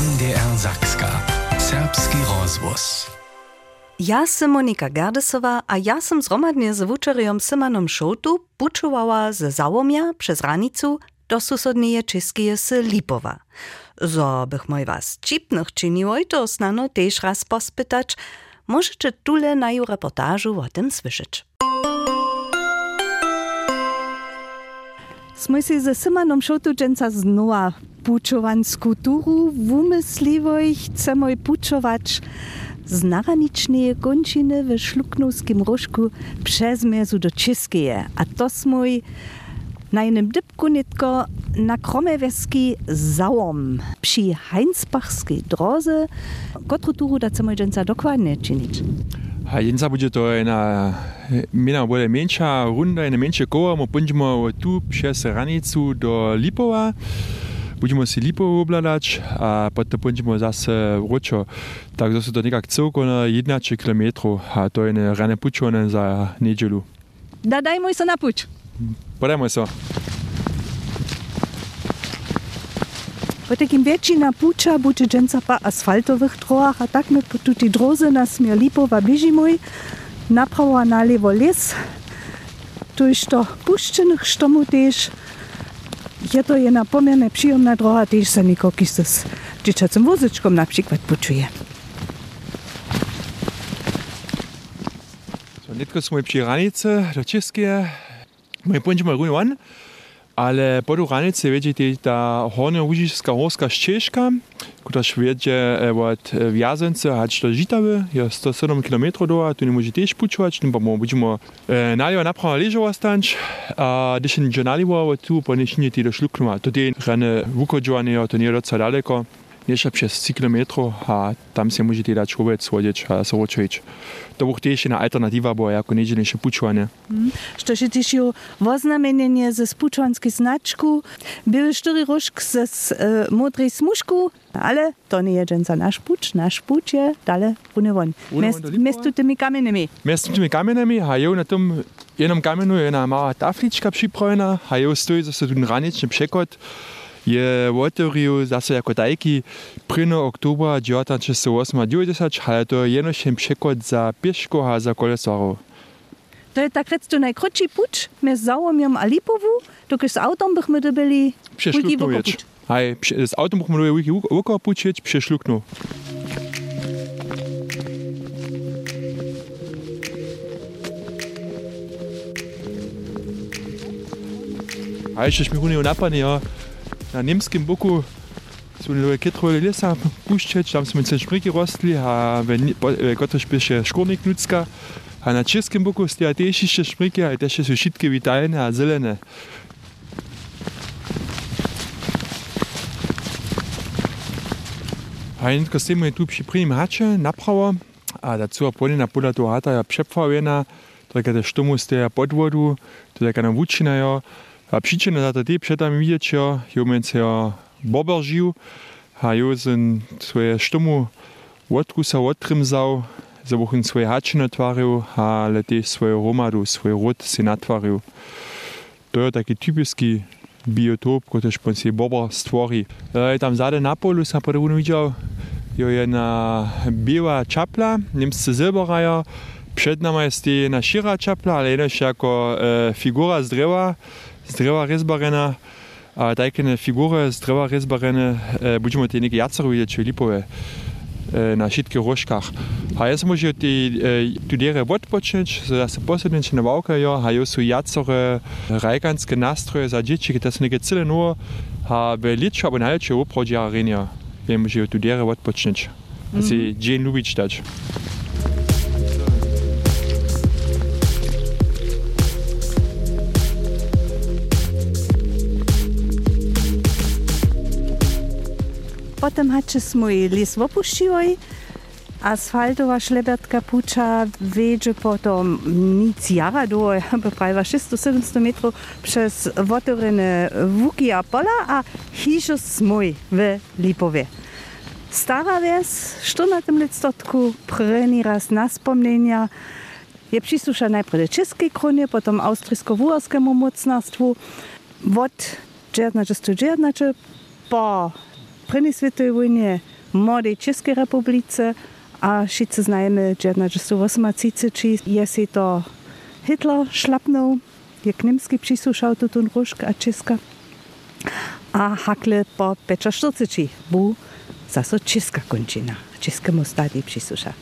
NDR Zakska. Serbski rozvoz. Ja sam Monika Gerdesowa, a ja sam zromadnie z wučerjom Simanom Šotu pučovala ze Załomia przez ranicu do susodnieje Czeskie z Lipowa. Zo bych moj was čipnych czyniło, to snano też raz pospytać, możecie tule na ju reportażu o tym słyszeć. Sme si ze Simanom Šotu dženca znova pučovansku turu vumyslivo chcemy pučować z naranicznej kończyny w Szluknowskim Rożku przez mierzu do Czeskie. A to smój na jednym dybku nitko na kromewieski załom przy Heinsbachskiej drodze, którą turu da chcemy dokładnie czynić. Haiența bugetul na mina bude menša runda, ena menše kova, mu pojmo tu čez ranicu do Lipova. Budemo si lipo obladati, a potem pojmo zase vročo. Tako da so to nekako celko na 11 km, a to je ne rane pučone za nedelju. Da, dajmo se na puč. Podajmo se. Po takim většina puča bude dženca pa asfaltových drogach a tak po tuti droze na směr Lipova běžimoj, napravo a nalevo les, tu je to puščených štomu tež, je to jedna poměrně příjemná droga, tež se nikoky s děčacím vozečkom například pučuje. So, netko smo przy ranice do Českie, my będziemy runovan, ale po Ruranice vidíte ta horne užijska horska ščeška, kutaž vedže e, od e, Vjazence, hač do Žitave, je 107 km do, tu ne može tež pučovač, tu pa bomo budemo eh, nalijo napravo ležo ostanč, a dešen že nalivo, tu pa nešinje ti došluknuma, to te rane vukodžovanje, to ni roca daleko. Niečo přes 3 km a tam se môžete dať šovec, vodič a soročovič. To bolo tiež jedna alternatíva, bo ako nedelnejšie pučovanie. Mm. Što si tišil voznamenenie ze spučovanskej značku, byl štyri rožk ze uh, modrej smušku, ale to nie je jeden za náš puč, náš puč je dále unevon. Mestu tými kamenemi. Mestu tými kamenemi a je na tom jednom kamenu je jedna malá taflička připravená a je stojí zase tu raničný překot. Je otworil zase jako tajki 1. oktobra 1998, ale to je jednošen przekład za pieszko a za kolesarów. To je tak recimo najkrótszy puč med Załomiem a Lipovu, dokąd z dobili Przeszluknął puč. jedź. Hej, z autem musimy wiki oko pučić, przeszluknął. A jeszcze mi nie napadnie, ja na nemskem boku su kitrole lesa puščeć, tam smo se špriki rostli, a gotoš piše škornik das a na českem boku stoja tež še šprike, a tež so šitke vitalne, a zelene. A in ko s tem je tu pripremim hače, napravo, a da so polina poda to hata je přepfavena, tako da štomu stoja pod vodu, to je kana vučina jo, a příčina za to ty předam vidět jo menc jo bober živ, a jo jsem svoje štomu odkusa odtrimzal, za bochun svoje hače natvaril, ale też svoje romadu, svoj rod si natvaril. To je taki typický biotop, który pon si bober stvorí. E, tam zade na polu sam po widział, jo jedna biała czapla, niemscy zilberaja, przed nami jest jedna šira czapla, ale jednoś jako e, figura z drewa, drewer Reesbarrenner a deikene Figure drewer Reesbarrenne budmo enige Jazeroie Chilipoe na schiit Gerochkach. Haies mo studére Wotpotschench, so ass se Bossenschen a Wauker Jo ha jo so jazere Reigans genastre a Ditschike dats net Gezille no ha Litscher an Halsche Oproja Arenia, wem studére Wotpotschench. Mhm. Sie Jane Lubitstadt. Potem hače smo i lisvo pušioj, asfaltova šlebertka puča veđe potom nic jara do, pravi 600-700 metrov čez votorene vuki a pola, a hišo smo v Lipove. Stara ves, što na tem letstotku preni raz na spomnenja, je přisluša najprej české kronie, potom austrijsko-vuorskému mocnarstvu, od 1919 po první světové vojně, mody České republice a všichni známe, že na je si to Hitler šlapnou, je k německý přísušal tuto rušk a Česka. A hakle po 45 bu zase Česka končina, českému státí přísušal.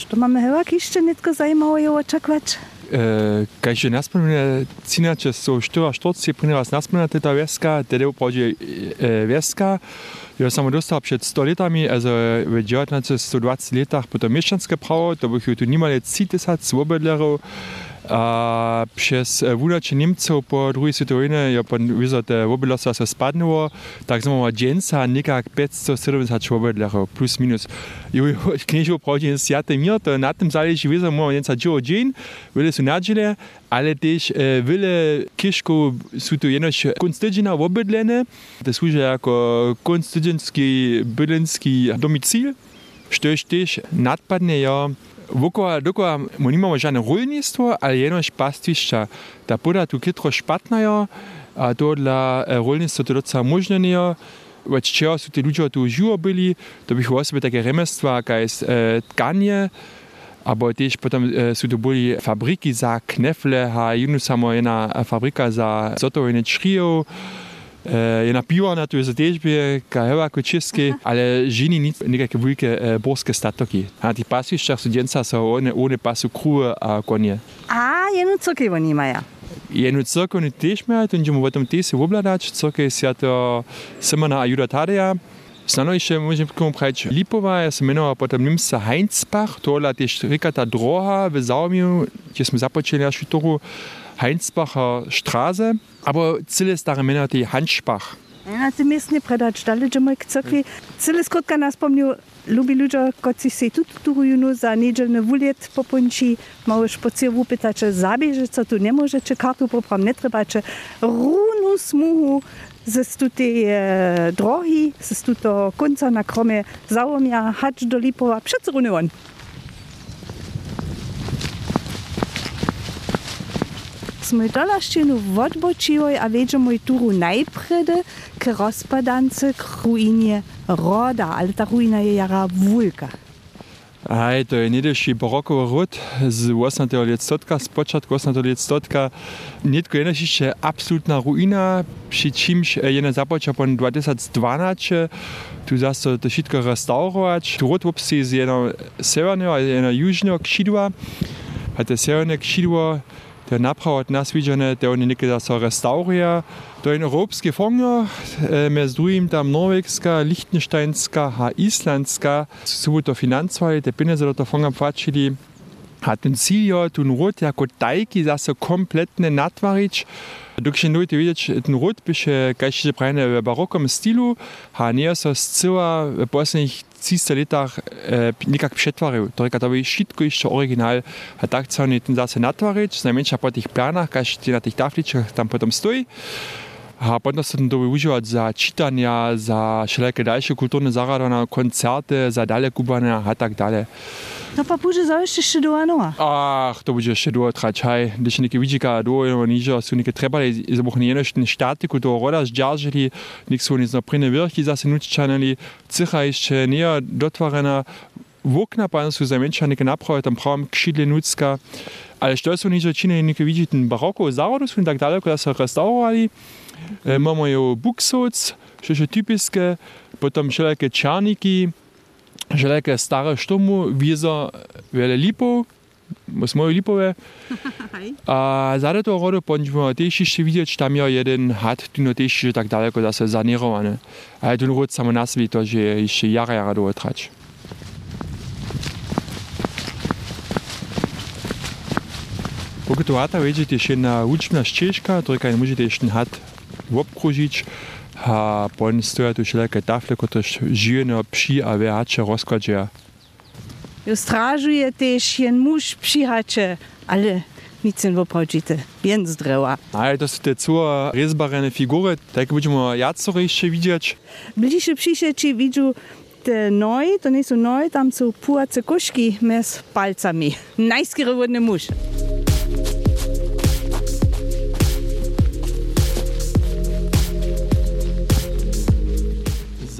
Što mamy chyba jeszcze nitko zajmowało oczekać? E, kaj še nas spremlja, cena, če so števa štoci, pri nas nas spremlja ta veska, te del pođe e, veska. Jo sam dostal pred 100 letami, also v 1920 letah, potem meščanske pravo, to bi jih tu nimali 30 svobodljarov. A przez wudacie Niemców po II światowej wojnie, ja pan widzę, że wobydlostwa się spadnęło, tak samo ma dzienca niekak 570 swobodlerów, plus minus. I knieżu prawdzie jest jate mir, to na tym zależy, widzę, mamy dzienca dzieło dzień, wiele są nadziele, ale też e, wiele kieszków są tu jenoś konstydzina wobydlene, to służy jako konstydzinski, bydlenski domicil, što też nadpadne, ja Wokoła dokoła my nie mamy żadne rolnictwo, ale jenoś pastwiszcza. Ta poda tu kytro szpatnajo, a to dla e, rolnictwa to doca możne nie od czego są te ludzie tu żyło byli, to bych osoby takie remestwa, jak jest e, tkanie, albo też potem e, są to byli fabryki za knefle, a inna samo jedna e, fabryka za zotowienie szryjów, Eh, je napívana, tu je za težbe, ale kot čistki, ali ženi ni nekakve velike eh, borske statoki. Na tih pasiščah sudenca so one, one pasu kruje, eh, a konje. A, eno crkvo nimajo. Jednu crkvu ni tež imel, tu ćemo v tem tesu obladač, crkve se je to semena Ajuda Tadeja. Snadno ještě můžeme tomu přijít Lipová, já jsem jmenoval potom Nimsa Heinzbach, tohle je tež rika ta droha v Zaumiu, kde jsme započeli až v Heinsbacher Straße, aber Ziel ist darin männer die Hanschbach. Ja, ti mestni predačdali, že moj crkvi. Cele skotka nas pomnil, ljubi ljudje, kot si se tudi tu juno za nedeljne vuljet po ponči, malo špocijo vupita, če zabežica tu ne more, če kartu popram ne treba, če runu smuhu, zestuti drogi, zestuto konca na krome zaomja, hač do Lipova, všetko runu on. smo dolaščino v odbočivoj, a veđemo i turu najprede k rozpadance, k ruinie roda, ale ta ruina je jara vulka. Aj, to je nedeši barokovo rod z 18. ljetstotka, s počatku 18. ljetstotka. Netko je še absolutna ruina, pri čimž je na započal pon 2012. Tu zasto to šitko restaurovač. Tu rod vopsi z eno severno, eno južno kšidva. A te severno kšidvo der napravot nas vidžene, äh, der oni nikada so restaurija, to in evropski fonjo, äh, med drugim tam norvekska, lichtensteinska, ha islandska, su bo to financovali, der pene za to fonga plačili, hat un ciljo, tun rot, jako tajki, da so kompletne natvarič, Dok še nujte videti, ten rot piše, kaj še prejne v barokom stilu, a ne so zcela v poslednjih 300 letach e, nekak přetvaril. Torej, to by šitko ešte originál. A tak sa oni tým zase natvariť, najmenšia po tých plánach, každý na tých tafličkách tam potom stojí. Poenta se dowiuživat za čitanja, za všeljaké daljše kulturne zaradovanja, koncerte, za dalje kubanja a tak dalje. No pa bude zavište še do Anoa. Ah, to bude še do Tračaj. Když neke vidžika do Anoa nižo, so neke trebali zabuhni jenoštni štati, ko to roda zdržali, nek so nizno prine vrhi zase nuččanali, ciha išče nije dotvorena, wokna pan su zamieńczane naprawy, tam prom krzydle nudzka, ale to są niżo czyny, nie widzieć ten baroko, zarodu są tak daleko, że się restaurowali, E, mamy jo buksoc, jeszcze typiskie, potem wszelkie czarniki, želeke stare štomu, vizo vele lipo, smo jo lipove. A zade to rodu będziemy też jeszcze widzieć, tam jest jeden hat, tu też tak daleko, da se sanirowany. Ale tu rod samo nazwi, to że jeszcze jara jara do trać. Pokud to hata wiecie, jeszcze jedna tylko nie możecie jeszcze ten hat obkružić, a potem stoja tu wszelkie tafle, żyją na psi, a wyhacze rozkładzie. Jo strażuje też jen muż przyhacze, ale nic nie woprawdzite, więc drewa. Ale to są te całe rezbarene figury, tak będziemy jaco jeszcze widzieć. Bliższe przyjście widzę te noj, to nie są noj, tam są pułace koszki z palcami. Najskierowany muż.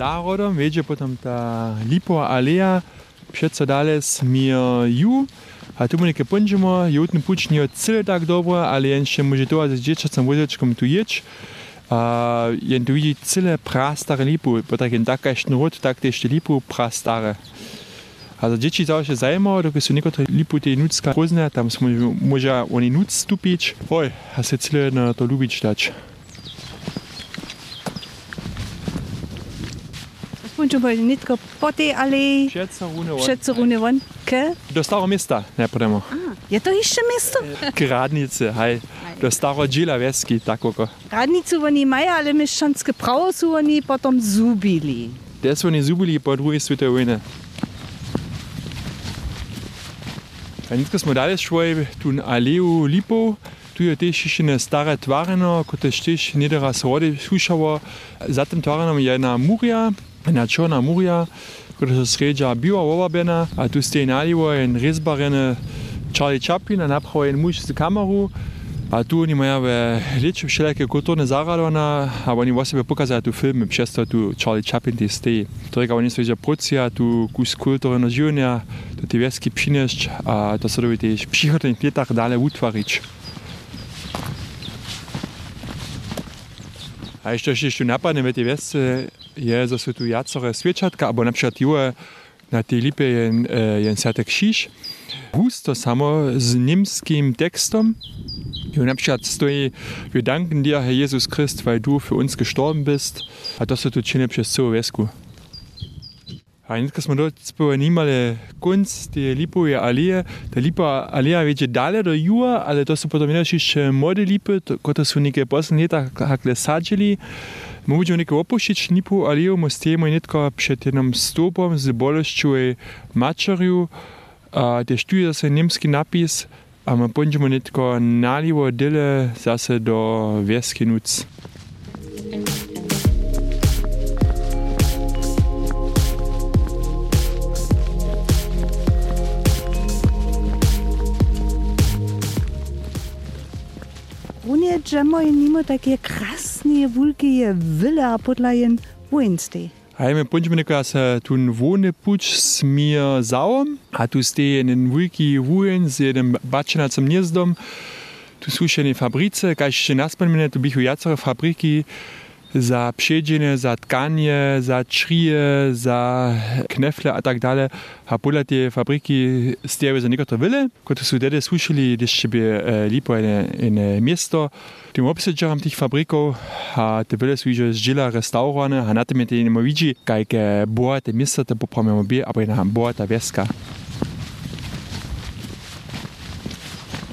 zárodom, veď je potom tá lipová aleja, všetko dále smio ju, a tu mu nekaj punčimo, jutni puč ni celo tako dobro, ali en še može to z dječacom vozečkom tu ječ, a jen tu vidi cele prastare lipu, potak jen takajšnji rod, tak te še lipu prastare. A za dječi to še zajmo, dokaj so nekotre lipu te nutska pozne, tam smo moža oni nuc stupič, oj, a se celo na to ljubič dač. începem nitko po tej alei przed Runewon. Do Das ist ne podemo. Je to jeszcze miasto? Gradnice, hej. Do Starego Dzilaweski, tak oko. Gradnicu oni mają, ale mieszczanskie prawo są oni potem zubili. To są oni zubili po drugiej światowej wojnie. Nitko smo dalje Modell tu na aleju Lipov, tu je tež še ne stare tvareno, kot je tež nedera shode slušalo. Za tem tvarenom je ena murja, jedna czarna muria, która się sredza biła obabiena, a tu stoi naliwo en rezbarene Charlie Chaplin, a naprawo en muž z kameru. A tu oni mają liczy wszelakie kulturne zaradona, a oni właśnie pokazali tu filmy, przez to tu Charlie Chaplin ty stoi. Tylko oni sobie producja tu kus kultury na życia, to te wieski a to sobie też w przychodnych latach dalej utworzyć. A jeszcze się tu napadne w tej wiesce je za svetojacore svečatka, abo napšat jure na tej lipe jen, jen sate krzyż. Samo z niemskim tekstom. Und Napschat stoi, wir danken dir, Herr Jesus Christ, weil du für uns gestorben bist. A to se tu čini přes celou vězku. A dneska smo dopojenimali konc te lipove aleje. Ta lipa aleja več je dalje do juga, ali to so potem še mode lipe, kot so v nekaj poslednjih letih sadžili. My budeme neke opuścić lipu aleju, my stojimo niedko przed jednym stopom z boleszczą maczeriu. A też tu jest niemski napis, a my będziemy niedko naliwo dyle zase do wieski nuc. nije džemo i nimo takie krasne, wulkie wille, a podlajen wojenstej. Heime Punschminika se äh, tun wohne putsch smir sauem, a tu ste in den wulki wuhen, se dem zum njezdom, tu sušene fabrice, kaj še naspomene, tu bihu jacore fabriki, za pšedžine, za tkanje, za črije, za knefle a tak dalje. A pola te fabriki stjevi za neko to vele. Kot su dede slušali, da še bi eh, lipo ene, ene mesto, tim obsežam tih fabrikov, a te vele su že zžila restaurovane, a na tem je te ne moviči, kaj ke bojate mesta, te popravljamo bi, a pa je nam bojata veska.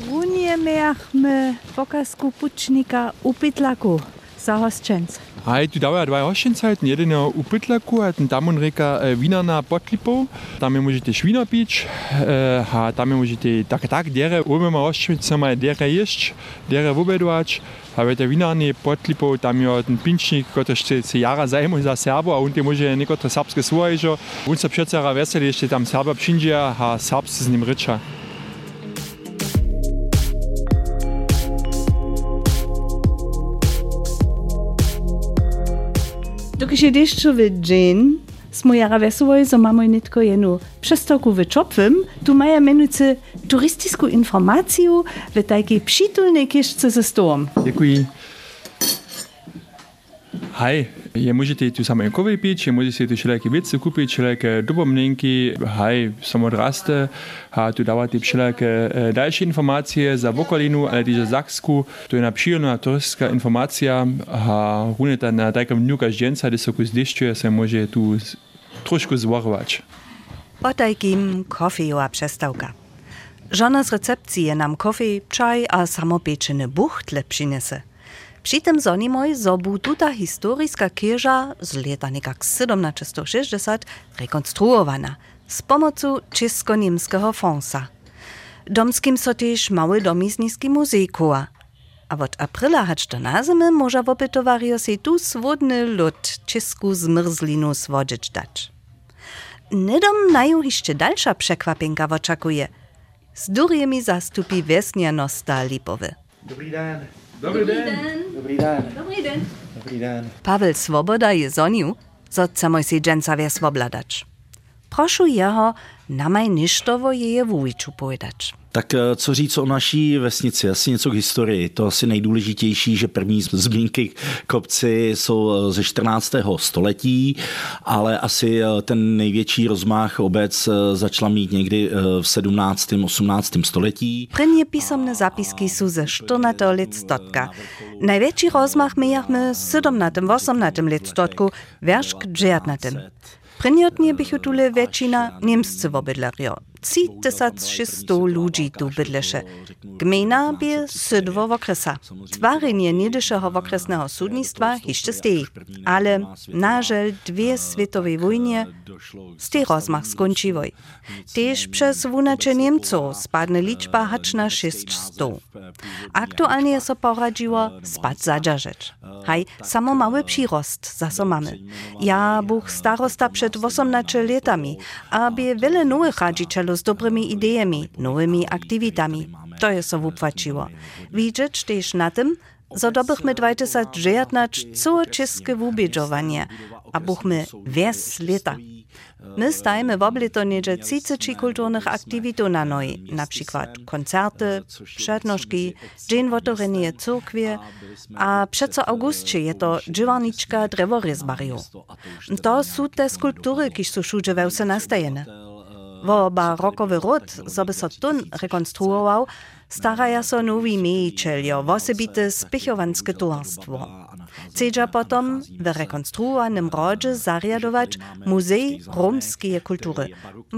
Runje mehme ah, pokazku pučnika v Pitlaku. sa hoščenc? Aj, tu dávajú dva hoščencajten. Jeden je u Pytlaku, a ten tam on reka e, vína na Potlipo. Tam je môžete švino piť, e, a tam je môžete tak tak dere, umema hoščencama dere ješť, dere vobedovať. A v tej vinárni Potlipo tam je ten pinčník, ktorý chce si jara zajmu za Serbo a on tie môže niekotre srbské svoje. On sa všetci veseli, ešte tam Serba přinžia a Srbs s ním riča. Deszczowy dzień, smo jara wesołoj, że mamy nitko jenu przestawku w Czopwym, tu mają menujcy turystyczną informację w takiej przytulnej kieszce ze stołem. Děkuji. Hej, je můžete tu samé kovy pić, je můžete tu všelijaké věci kupit, všelijaké dobomněnky, hej, samodraste, a tu dáváte všelijaké e, informace za okolinu, ale też Saksku, to je napříjemná turistická informacja, a runeta na takom dňu každjenca, kde se kus dešťuje, se může tu trošku zvarovat. Po takim kofejowa przestawka. Żona z recepcji je nam kofej, czaj a samopieczony buchtle przynese. Przy tym zonimoj zobu tuta kieża z lata nekak 1760 rekonstruowana z pomocą czesko-niemskiego fonsa. Domskim so też mały domizniski muzej koła. A od aprila hać do na zimy może wopytowario się tu swodny lud czesku zmrzlinu swodzić dać. Nidom naju jeszcze dalsza przekwapinka oczekuje. Z durjemi zastupi wiesnianosta lipowy. Dobrý den. Dobrý den. Dobrý den. Dobry den. Dobrý den. Paweł Swoboda je zoniu, zo chcemy si dżęca wies wobladać. Proszę jeho namaj ništo o jeje vůjču povedać. Tak eh, co říct o naší vesnici? Asi něco k historii. To asi nejdůležitější, že první zmínky kopci jsou eh, ze 14. století, ale asi eh, ten největší rozmach obec začala mít někdy v 17. 18. století. První písomné zapisky jsou ze 14. stotka. Najvětší rozmach mějachmy v 17. 18. letstotku, verš k 19. Prenjotnie bi hotule večina Nemcevo bedlarjo. 3600 ludzi tu bydleše. Gmina by sydwo w okresa. Twarzenie niedyszeho okresnego sudnictwa jeszcze stoi. Ale nażel dwie światowej wojnie z tej rozmach skończywoj. Też przez wunacze Niemców spadnie liczba hacz na 600. Aktualnie so poradziło spad zadżarzeć. Haj, samo mały przyrost zaso mamy. Ja buch starosta przed 18 latami, aby wiele nowych radzicielów z dobrymi idejami, nowymi aktywitami. To je so wupłaciło. Widzieć też na tym, zo dobychmy 2019 co czeskie wubieżowanie, a buchmy wies lata. My stajemy w oblitonie 30 kulturnych aktywitów na na przykład koncerty, przednożki, dzień wotorenie cyrkwie, a przeco augustcie je to dziewaniczka dreworezbariu. To są te skulptury, kiż są wszędzie wełse nastajene. Wo barokowy ród, żeby so tun rekonstruował, staraja so nowi miejicielio, wosebite spichowanskie towarstwo. Chcedza potom w rekonstruowanym rodzie zariadować Muzej Kultury.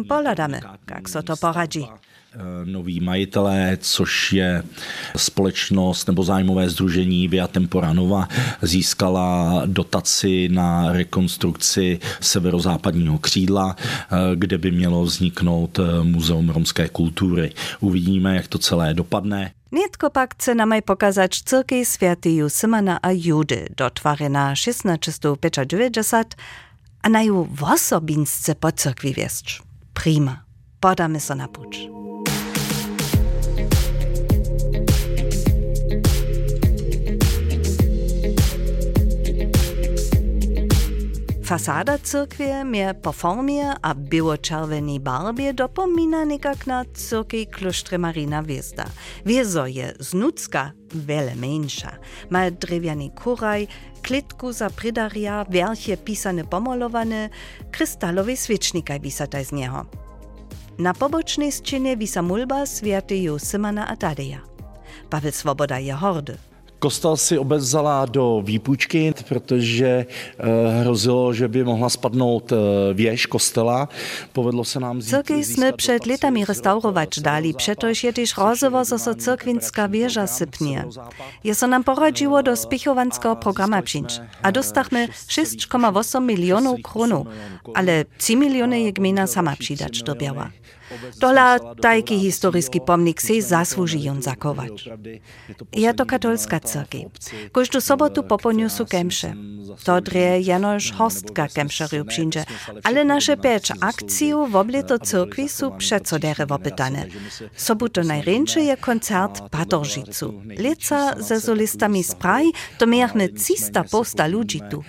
Poladamy, jak so to. Eh, noví majitelé, což je společnost nebo zájmové združení Via Tempora Nova, získala dotaci na rekonstrukci severozápadního křídla, eh, kde by mělo vzniknout eh, Muzeum romské kultury. Uvidíme, jak to celé dopadne. Nietko pak chce namaj pokazać cyrkej Świętej Symana a Judy, dotwarena 1690, a na ju wosobinsce po cyrkwi wieszcz. Prima. Podamy so na pucz. Fasada cyrkwie mie po formie a biło-czervenej barbie dopomina nekak na cyrkej klosztre Marina Wiezda. Wiezo je wiele mniejsza. Ma drewiany kuraj, klitku za pridaria, wierchie pisane pomalowane, krystalowe świecznika wisataj z niego. Na pobocznej ścianie wisa mulba świętego Symana a Tadeja. Paweł Swoboda je hordy. Kostel si obec vzala do výpůjčky, protože eh, hrozilo, že by mohla spadnout eh, věž kostela. Povedlo se nám zít, Cyrkej jsme před letami restaurować dali, przetoż je też rozowo, zo so cyrkwinska wieża sypnie. Je so nam poradziło do spichowanskiego programa przyjść, a dostachmy 6,8 milionów kronów, ale 3 miliony je gmina sama przydać do biała. Dola tajki historijski pomnik si zasłużyją zakować. Je to katolska cyrki. Każdą sobotu poponiu su kemsze. To dre jenoż hostka kemszerju przyjdzie, ale nasze pięć akcji w oblito cyrkwi su przeco derewo pytane. Soboto najręcze je koncert Patoržicu. Leca ze solistami z Praj to miachmy 300 posta ludzi tu.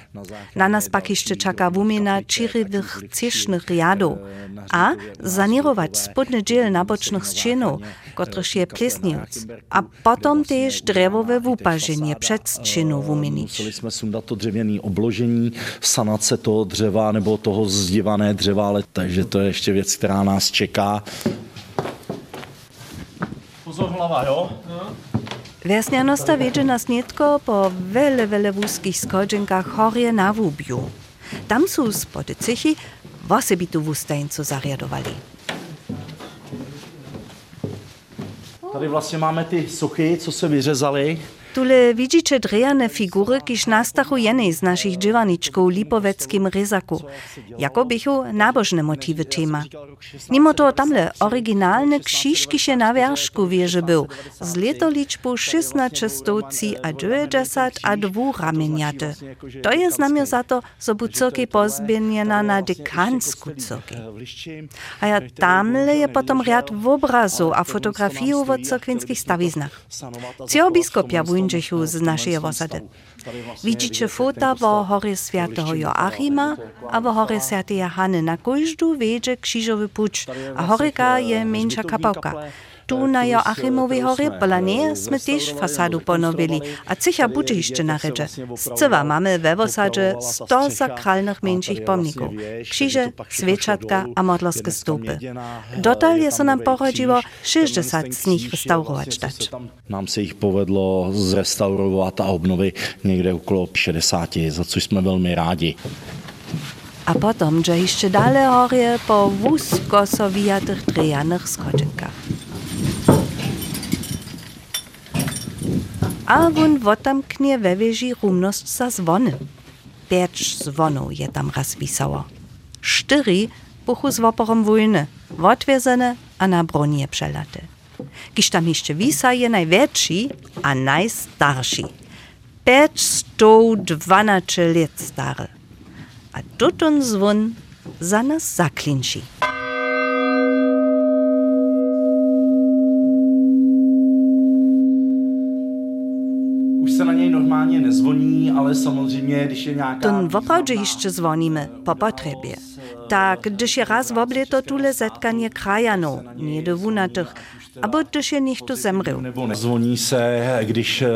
Na nas pak jeszcze czeka wumiena čirywych ciesznych riadów, a zanirować mať spodný na nabočných ščinov, ktorých je plesniac, a potom tiež drevové vúpaženie před ščinou vuminič. Museli sme sundat to dřevěné obložení, sanace toho dřeva nebo toho zdivané dřeva, ale takže to je ještě věc, která nás čeká. Pozor hlava, jo? Vesňanosta vedena snitko po vele, vele vůzkých skodženkách horie na Vůbju. Tam jsou spody cichy vosebitu vústajncu zariadovali. Tady vlastně máme ty sochy, co se vyřezaly. Tule widzicie drejane figury, kiż nastachujene z naszych dziewanniczków w lipoweckim ryzaku. Jako bychu nabożne motywy tema. Mimo to tamle oryginalny krzyżki się na wierzchu wieży był, z letoliczbu 16 a 90 a dwu ramieniaty. To jest znamio za to, że bu cyrkej pozbieniena na dekansku cyrkej. A ja tamle je potom riad w obrazu a fotografii o cyrkwinskich stawiznach. Cio biskopia wundzichu z naszej osady. Widzicie fota wo hory świętego Joachima a wo hory świętej Hany. Na każdu wiedzie krzyżowy pucz, a horyka je mniejsza kapałka. Tu na Joachimowej hory Polanie sme też fasadu ponowili, a cicha budzie jeszcze na rydze. Zcywa mamy we osadzie 100 sakralnych mniejszych pomników. Krzyże, świeczatka a modlowskie stupy. Dotal je se nam poradziło 60 z nich restaurować dać. Nám se jich povedlo zrestaurovat a obnovit někde okolo 60, za což jsme velmi rádi. A potom, że jeszcze dalej horie po wózko sowijatych drejanych schodzinkach. A won wotamknie we wieži rumnosť za zvony. Pięć zvonów je tam raz wisało. Cztery buchu z woporom wojny, odwiezene a na bronie przelate. Kiż tam jeszcze wisa je największy a teď jsou 12 let staré. A tutun zvon za nás zaklinčí. Už se na něj normálně nezvoní, ale samozřejmě, když je nějaká... Ten opravdu ještě zvoníme, po potřebě. Tak, když je raz v obleto tule zetkanie krajanů, nedovunatých, Abo to, že někdo zemřel. Nebo nezvoní se, když eh,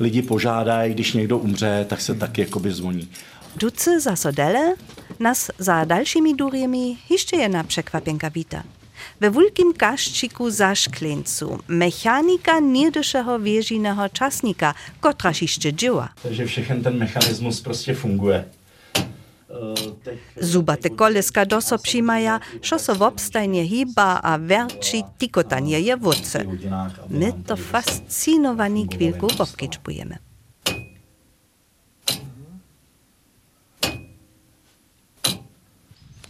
lidi požádají, když někdo umře, tak se taky jakoby zvoní. Duce zasadele nas za dalšími důrymi, ještě jedna překvapenka víta. Ve vůlkým kaščíku za šklincu mechanika nierdyszeho věžíného časníka, kotraž ještě dzieła. Takže všechen ten mechanismus prostě funguje. Eh, Teď Zubate koleska doso přimaja, šo so wobstajnie hiba a verči tikotanie je a My to fascinovaní chvíľku obkyčbujeme.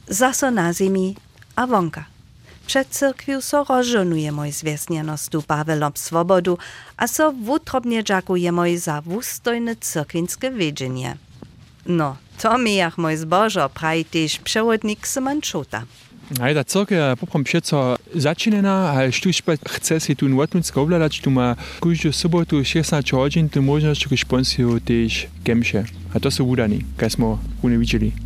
Zaso na zimi a vonka. Przed cyrkwiu so rozżonuje moj zwiesnjenostu Pawelom swobodu, a so wutrobnie dziakuje moj za wustojne cyrkwinskie wiedzenie. No, to mi jak moj zbożo praji też przewodnik Syman Szota. Aj, ta cyrkev je poprom začinena, ale štuž pa chce si tu notnutsko obladać, tu ma každú sobotu 16 hodin tu možnosť responsiu tež kemše. A to sú udani, kaj smo rune videli. Netko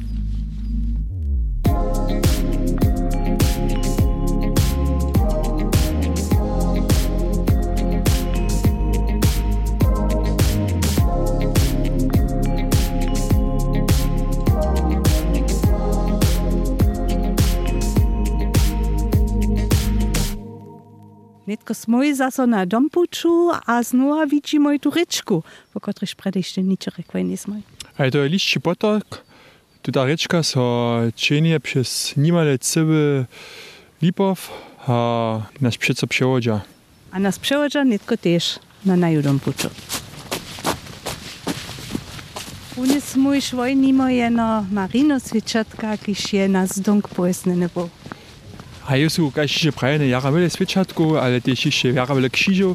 smoj zaso na dompuču, a znova widzimy tu ryczku, po której nič rekwej nie smoj. A to je lišči potok, tu ta rečka so čenie přes nimale cywy lipov a naš přeco převodža. A nas przełodza netko też na naju dompuču. Unie smoj švoj nimo jeno marino svičatka, kiž je nas dong pojesne nebo. Aí so kaj ja, še prej, ne jara vele svečatko, ali te še še jara vele kšižo,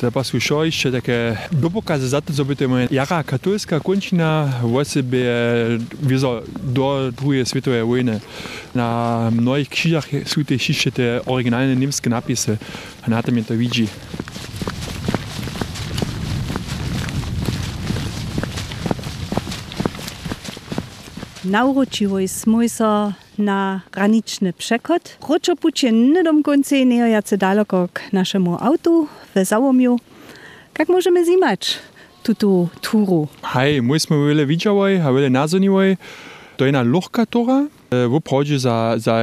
te pa su šo išče take doboka za zato, co bi te moje jara katolska končina v sebi je vizo do druge svetove vojne. Na mnogih kšižah su te šišče te originalne nemske napise, na tem je to vidži. Nauročivo smo se na graničny przekot. Roczopucie nie do końca nie jacy daleko k naszemu autu w załomiu. Jak możemy zimać tutu turu? Hej, myśmy wiele widziały, a wiele nazoniły. To jedna lochka tora. E, w obchodzie za, za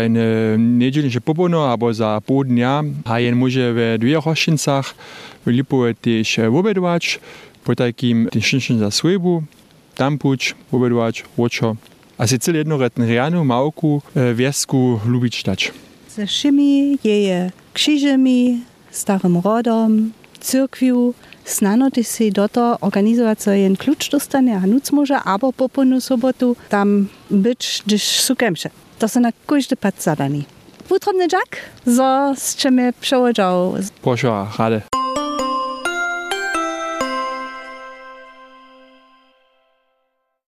niedzielniejsze e, popono albo za pół dnia, a jen może w dwóch hościncach w Lipowie też obiedować, po takim tysięcznym zasłybu, tam pójść, obiedować, oczo. A si celý jednoretný rianu, małku, wiesku lubić dać. Ze všemi jeje křižemi, starym rodom, cyrkwiu, snano ty si do to organizować so jen klucz dostane, a nuc może, albo po ponu sobotu tam być, gdyż sukemsze. To są na każdy pad zadani. Wutrobny Jack, zo z czym przełożał Proszę, rade.